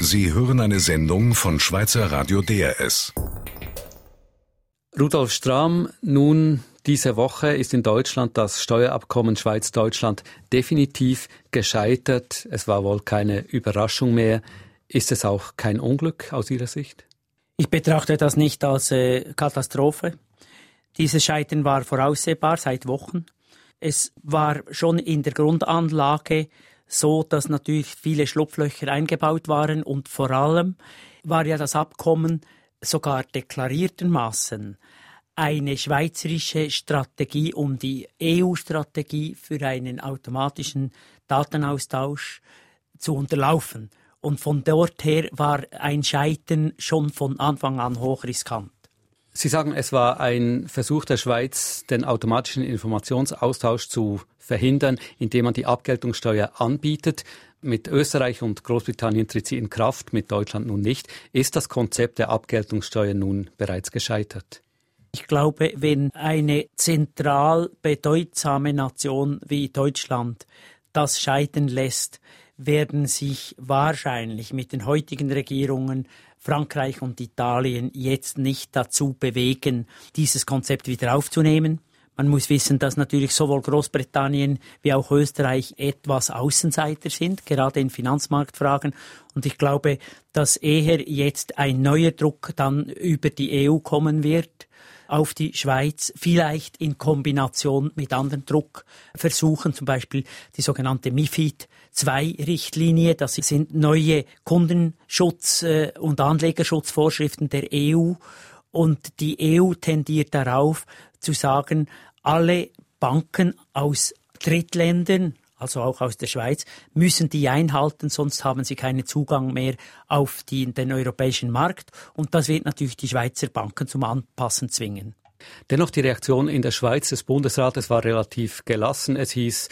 Sie hören eine Sendung von Schweizer Radio DRS. Rudolf Strahm, nun diese Woche ist in Deutschland das Steuerabkommen Schweiz-Deutschland definitiv gescheitert. Es war wohl keine Überraschung mehr. Ist es auch kein Unglück aus Ihrer Sicht? Ich betrachte das nicht als äh, Katastrophe. Dieses Scheitern war voraussehbar seit Wochen. Es war schon in der Grundanlage so, dass natürlich viele Schlupflöcher eingebaut waren und vor allem war ja das Abkommen sogar deklariertermaßen eine schweizerische Strategie, um die EU-Strategie für einen automatischen Datenaustausch zu unterlaufen. Und von dort her war ein Scheitern schon von Anfang an hochriskant. Sie sagen, es war ein Versuch der Schweiz, den automatischen Informationsaustausch zu verhindern, indem man die Abgeltungssteuer anbietet. Mit Österreich und Großbritannien tritt sie in Kraft, mit Deutschland nun nicht. Ist das Konzept der Abgeltungssteuer nun bereits gescheitert? Ich glaube, wenn eine zentral bedeutsame Nation wie Deutschland das scheitern lässt, werden sich wahrscheinlich mit den heutigen Regierungen Frankreich und Italien jetzt nicht dazu bewegen, dieses Konzept wieder aufzunehmen. Man muss wissen, dass natürlich sowohl Großbritannien wie auch Österreich etwas Außenseiter sind, gerade in Finanzmarktfragen. Und ich glaube, dass eher jetzt ein neuer Druck dann über die EU kommen wird auf die Schweiz, vielleicht in Kombination mit anderen Druckversuchen, zum Beispiel die sogenannte MIFID zwei Richtlinie. Das sind neue Kundenschutz- äh, und Anlegerschutzvorschriften der EU. Und die EU tendiert darauf zu sagen, alle Banken aus Drittländern, also auch aus der Schweiz, müssen die einhalten, sonst haben sie keinen Zugang mehr auf die, den europäischen Markt. Und das wird natürlich die Schweizer Banken zum Anpassen zwingen. Dennoch die Reaktion in der Schweiz des Bundesrates war relativ gelassen. Es hieß,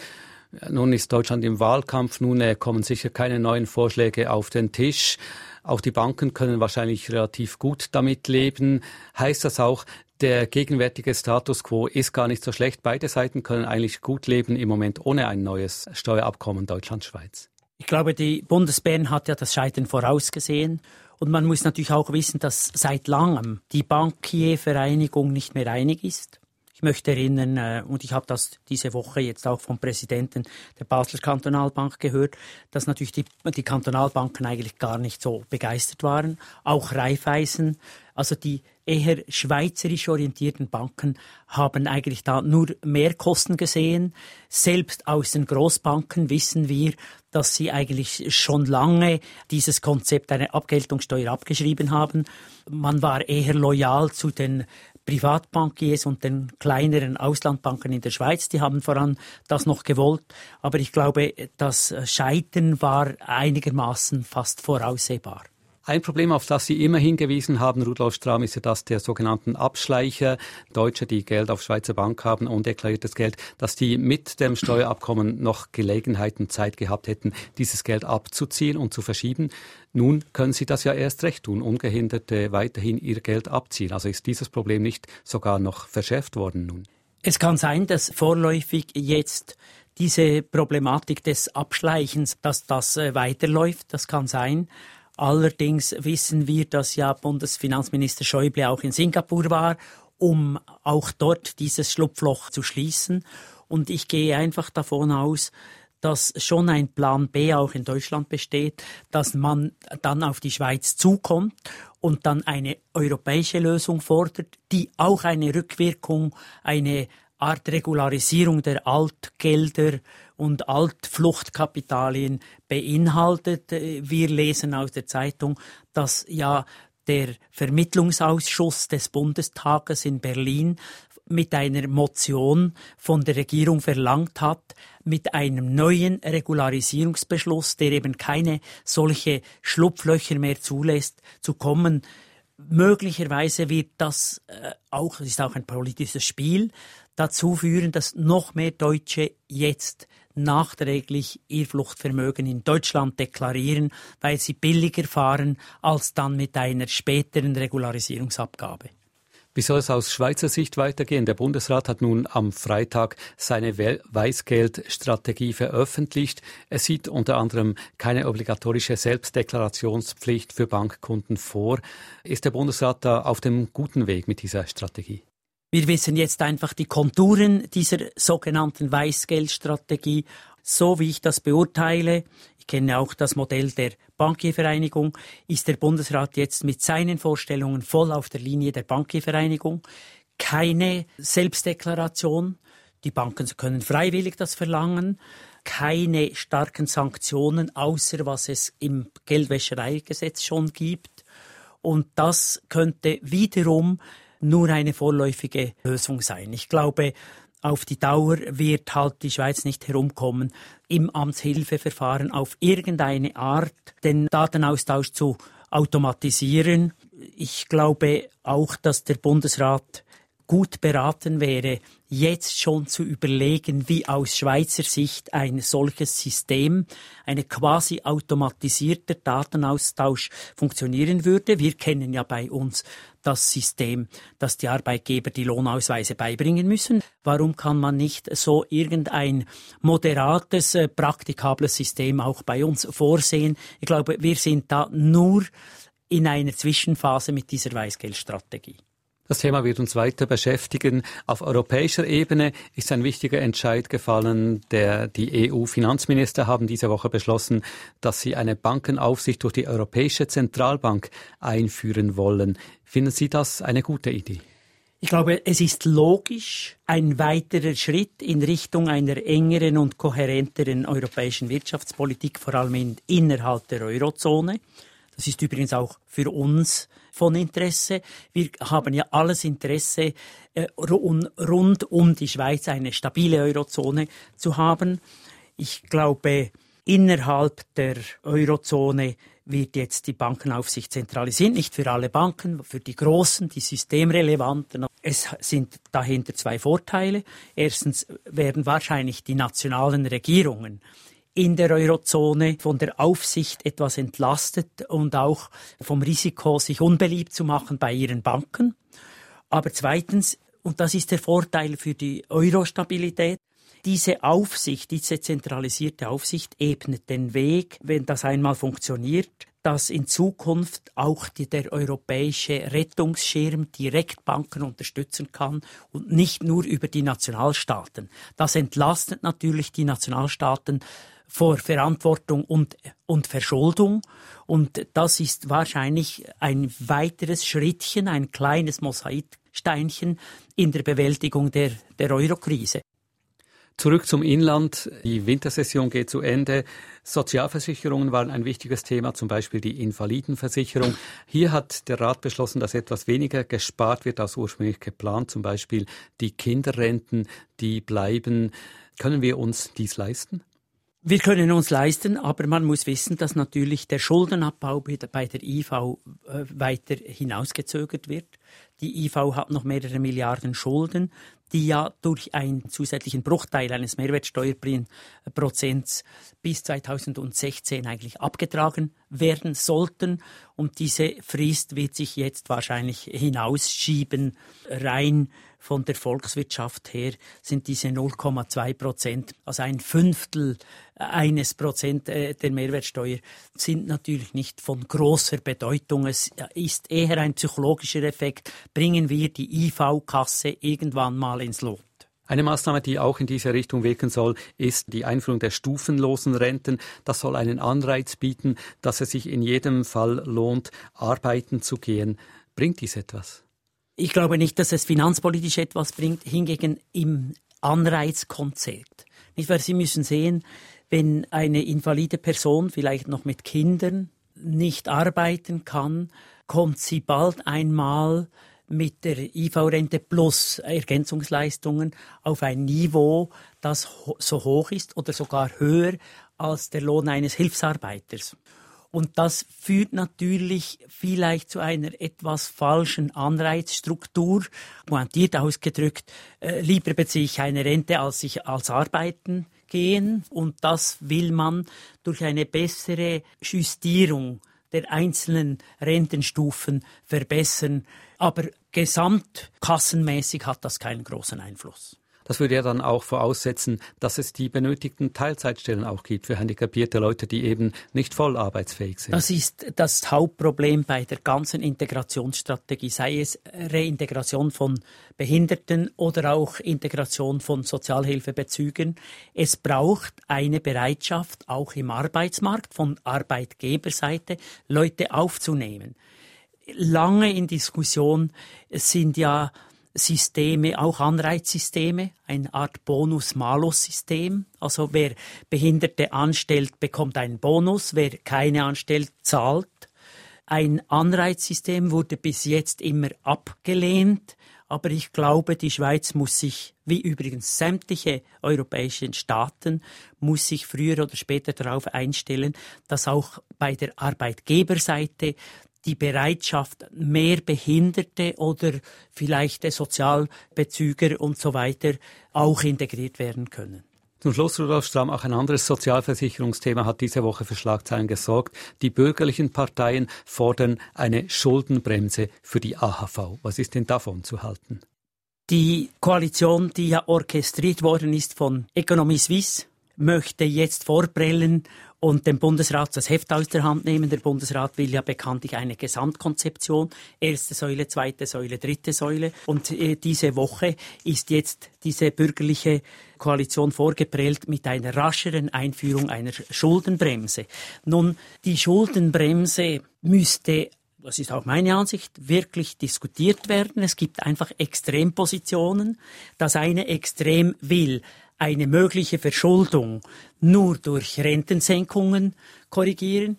nun ist Deutschland im Wahlkampf, nun äh, kommen sicher keine neuen Vorschläge auf den Tisch. Auch die Banken können wahrscheinlich relativ gut damit leben. Heißt das auch, der gegenwärtige Status quo ist gar nicht so schlecht. Beide Seiten können eigentlich gut leben im Moment ohne ein neues Steuerabkommen Deutschland-Schweiz. Ich glaube, die Bundesbären hat ja das Scheitern vorausgesehen. Und man muss natürlich auch wissen, dass seit langem die Bankiervereinigung nicht mehr einig ist. Ich möchte erinnern, äh, und ich habe das diese Woche jetzt auch vom Präsidenten der Basler Kantonalbank gehört, dass natürlich die, die Kantonalbanken eigentlich gar nicht so begeistert waren. Auch Raiffeisen, also die eher schweizerisch orientierten Banken haben eigentlich da nur Mehrkosten gesehen. Selbst aus den Großbanken wissen wir, dass sie eigentlich schon lange dieses Konzept einer Abgeltungssteuer abgeschrieben haben. Man war eher loyal zu den Privatbankiers und den kleineren Auslandbanken in der Schweiz, die haben voran das noch gewollt. Aber ich glaube, das Scheitern war einigermaßen fast voraussehbar. Ein Problem, auf das Sie immer hingewiesen haben, Rudolf Strahm, ist ja das der sogenannten Abschleicher, Deutsche, die Geld auf Schweizer Bank haben, undeklariertes Geld, dass die mit dem Steuerabkommen noch Gelegenheiten Zeit gehabt hätten, dieses Geld abzuziehen und zu verschieben. Nun können sie das ja erst recht tun, ungehinderte weiterhin ihr Geld abziehen. Also ist dieses Problem nicht sogar noch verschärft worden nun? Es kann sein, dass vorläufig jetzt diese Problematik des Abschleichens, dass das äh, weiterläuft, das kann sein. Allerdings wissen wir, dass ja Bundesfinanzminister Schäuble auch in Singapur war, um auch dort dieses Schlupfloch zu schließen. Und ich gehe einfach davon aus, dass schon ein Plan B auch in Deutschland besteht, dass man dann auf die Schweiz zukommt und dann eine europäische Lösung fordert, die auch eine Rückwirkung, eine Art Regularisierung der Altgelder und Altfluchtkapitalien beinhaltet. Wir lesen aus der Zeitung, dass ja der Vermittlungsausschuss des Bundestages in Berlin mit einer Motion von der Regierung verlangt hat, mit einem neuen Regularisierungsbeschluss, der eben keine solche Schlupflöcher mehr zulässt, zu kommen. Möglicherweise wird das äh, auch, das ist auch ein politisches Spiel, dazu führen, dass noch mehr Deutsche jetzt nachträglich ihr Fluchtvermögen in Deutschland deklarieren, weil sie billiger fahren als dann mit einer späteren Regularisierungsabgabe. Wie soll es aus Schweizer Sicht weitergehen? Der Bundesrat hat nun am Freitag seine Weißgeldstrategie veröffentlicht. Es sieht unter anderem keine obligatorische Selbstdeklarationspflicht für Bankkunden vor. Ist der Bundesrat da auf dem guten Weg mit dieser Strategie? Wir wissen jetzt einfach die Konturen dieser sogenannten Weißgeldstrategie. So wie ich das beurteile, ich kenne auch das Modell der Bankiervereinigung, ist der Bundesrat jetzt mit seinen Vorstellungen voll auf der Linie der Bankiervereinigung. Keine Selbstdeklaration. Die Banken können freiwillig das verlangen. Keine starken Sanktionen, außer was es im Geldwäschereigesetz schon gibt. Und das könnte wiederum nur eine vorläufige Lösung sein. Ich glaube, auf die Dauer wird halt die Schweiz nicht herumkommen, im Amtshilfeverfahren auf irgendeine Art den Datenaustausch zu automatisieren. Ich glaube auch, dass der Bundesrat gut beraten wäre, jetzt schon zu überlegen, wie aus Schweizer Sicht ein solches System, eine quasi automatisierter Datenaustausch funktionieren würde. Wir kennen ja bei uns das System, dass die Arbeitgeber die Lohnausweise beibringen müssen. Warum kann man nicht so irgendein moderates, äh, praktikables System auch bei uns vorsehen? Ich glaube, wir sind da nur in einer Zwischenphase mit dieser Weißgeldstrategie. Das Thema wird uns weiter beschäftigen. Auf europäischer Ebene ist ein wichtiger Entscheid gefallen. Der, die EU-Finanzminister haben diese Woche beschlossen, dass sie eine Bankenaufsicht durch die Europäische Zentralbank einführen wollen. Finden Sie das eine gute Idee? Ich glaube, es ist logisch ein weiterer Schritt in Richtung einer engeren und kohärenteren europäischen Wirtschaftspolitik, vor allem in, innerhalb der Eurozone. Das ist übrigens auch für uns von Interesse. Wir haben ja alles Interesse, äh, rund um die Schweiz eine stabile Eurozone zu haben. Ich glaube, innerhalb der Eurozone wird jetzt die Bankenaufsicht zentralisiert, nicht für alle Banken, für die großen, die systemrelevanten. Es sind dahinter zwei Vorteile. Erstens werden wahrscheinlich die nationalen Regierungen in der Eurozone von der Aufsicht etwas entlastet und auch vom Risiko, sich unbeliebt zu machen bei ihren Banken. Aber zweitens, und das ist der Vorteil für die Euro-Stabilität, diese Aufsicht, diese zentralisierte Aufsicht ebnet den Weg, wenn das einmal funktioniert, dass in Zukunft auch die, der europäische Rettungsschirm direkt Banken unterstützen kann und nicht nur über die Nationalstaaten. Das entlastet natürlich die Nationalstaaten vor Verantwortung und, und Verschuldung. Und das ist wahrscheinlich ein weiteres Schrittchen, ein kleines Mosaiksteinchen in der Bewältigung der, der Eurokrise. Zurück zum Inland. Die Wintersession geht zu Ende. Sozialversicherungen waren ein wichtiges Thema, zum Beispiel die Invalidenversicherung. Hier hat der Rat beschlossen, dass etwas weniger gespart wird als ursprünglich geplant. Zum Beispiel die Kinderrenten, die bleiben. Können wir uns dies leisten? Wir können uns leisten, aber man muss wissen, dass natürlich der Schuldenabbau bei der IV äh, weiter hinausgezögert wird. Die IV hat noch mehrere Milliarden Schulden, die ja durch einen zusätzlichen Bruchteil eines Mehrwertsteuerprozents bis 2016 eigentlich abgetragen werden sollten. Und diese Frist wird sich jetzt wahrscheinlich hinausschieben, rein von der Volkswirtschaft her sind diese 0,2 Prozent, also ein Fünftel eines Prozent äh, der Mehrwertsteuer, sind natürlich nicht von großer Bedeutung. Es ist eher ein psychologischer Effekt. Bringen wir die IV-Kasse irgendwann mal ins Lot. Eine Maßnahme, die auch in diese Richtung wirken soll, ist die Einführung der stufenlosen Renten. Das soll einen Anreiz bieten, dass es sich in jedem Fall lohnt, arbeiten zu gehen. Bringt dies etwas? Ich glaube nicht, dass es finanzpolitisch etwas bringt, hingegen im Anreizkonzept. Nicht, weil Sie müssen sehen, wenn eine invalide Person vielleicht noch mit Kindern nicht arbeiten kann, kommt sie bald einmal mit der IV-Rente plus Ergänzungsleistungen auf ein Niveau, das so hoch ist oder sogar höher als der Lohn eines Hilfsarbeiters. Und das führt natürlich vielleicht zu einer etwas falschen Anreizstruktur. Pointiert ausgedrückt, äh, lieber beziehe ich eine Rente, als ich als arbeiten gehen. Und das will man durch eine bessere Justierung der einzelnen Rentenstufen verbessern. Aber gesamtkassenmäßig hat das keinen großen Einfluss. Das würde ja dann auch voraussetzen, dass es die benötigten Teilzeitstellen auch gibt für handicapierte Leute, die eben nicht voll arbeitsfähig sind. Das ist das Hauptproblem bei der ganzen Integrationsstrategie, sei es Reintegration von Behinderten oder auch Integration von Sozialhilfebezügern. Es braucht eine Bereitschaft, auch im Arbeitsmarkt von Arbeitgeberseite Leute aufzunehmen lange in Diskussion sind ja Systeme, auch Anreizsysteme, eine Art Bonus-Malus-System. Also wer Behinderte anstellt, bekommt einen Bonus, wer keine anstellt, zahlt. Ein Anreizsystem wurde bis jetzt immer abgelehnt, aber ich glaube, die Schweiz muss sich, wie übrigens sämtliche europäischen Staaten, muss sich früher oder später darauf einstellen, dass auch bei der Arbeitgeberseite die Bereitschaft, mehr Behinderte oder vielleicht Sozialbezüger und so weiter auch integriert werden können. Zum Schluss, Rudolf Strahm, auch ein anderes Sozialversicherungsthema hat diese Woche für Schlagzeilen gesorgt. Die bürgerlichen Parteien fordern eine Schuldenbremse für die AHV. Was ist denn davon zu halten? Die Koalition, die ja orchestriert worden ist von Economie Suisse, möchte jetzt vorbrellen und dem Bundesrat das Heft aus der Hand nehmen. Der Bundesrat will ja bekanntlich eine Gesamtkonzeption. Erste Säule, zweite Säule, dritte Säule. Und äh, diese Woche ist jetzt diese bürgerliche Koalition vorgeprellt mit einer rascheren Einführung einer Schuldenbremse. Nun, die Schuldenbremse müsste das ist auch meine Ansicht, wirklich diskutiert werden. Es gibt einfach Extrempositionen. Das eine Extrem will eine mögliche Verschuldung nur durch Rentensenkungen korrigieren.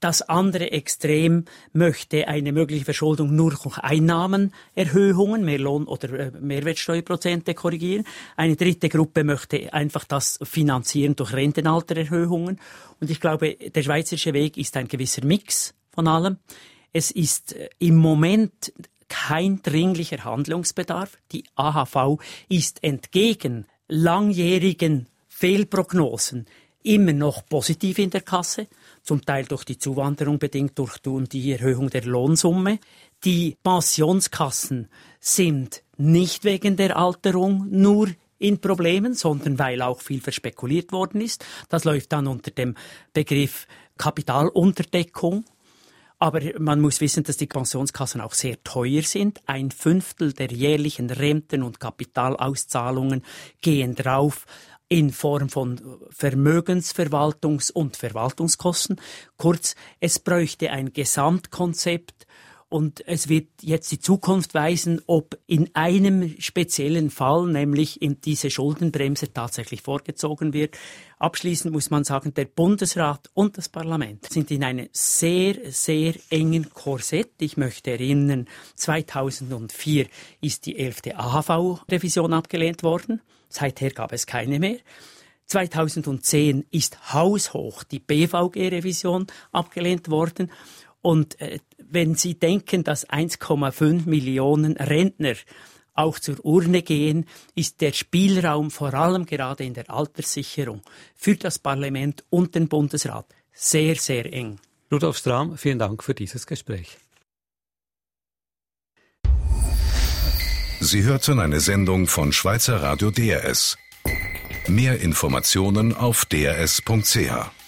Das andere Extrem möchte eine mögliche Verschuldung nur durch Einnahmenerhöhungen, mehr Lohn- oder äh, Mehrwertsteuerprozente korrigieren. Eine dritte Gruppe möchte einfach das finanzieren durch Rentenaltererhöhungen. Und ich glaube, der schweizerische Weg ist ein gewisser Mix von allem. Es ist äh, im Moment kein dringlicher Handlungsbedarf. Die AHV ist entgegen langjährigen Fehlprognosen immer noch positiv in der Kasse, zum Teil durch die Zuwanderung bedingt durch die Erhöhung der Lohnsumme. Die Pensionskassen sind nicht wegen der Alterung nur in Problemen, sondern weil auch viel verspekuliert worden ist. Das läuft dann unter dem Begriff Kapitalunterdeckung. Aber man muss wissen, dass die Pensionskassen auch sehr teuer sind. Ein Fünftel der jährlichen Renten- und Kapitalauszahlungen gehen drauf in Form von Vermögensverwaltungs- und Verwaltungskosten. Kurz, es bräuchte ein Gesamtkonzept und es wird jetzt die Zukunft weisen, ob in einem speziellen Fall, nämlich in diese Schuldenbremse tatsächlich vorgezogen wird. Abschließend muss man sagen, der Bundesrat und das Parlament sind in einem sehr, sehr engen Korsett. Ich möchte erinnern, 2004 ist die 11. AHV-Revision abgelehnt worden. Seither gab es keine mehr. 2010 ist haushoch die BVG-Revision abgelehnt worden. Und äh, wenn Sie denken, dass 1,5 Millionen Rentner auch zur Urne gehen, ist der Spielraum vor allem gerade in der Alterssicherung für das Parlament und den Bundesrat sehr, sehr eng. Rudolf Strahm, vielen Dank für dieses Gespräch. Sie hörten eine Sendung von Schweizer Radio DRS. Mehr Informationen auf drs.ch.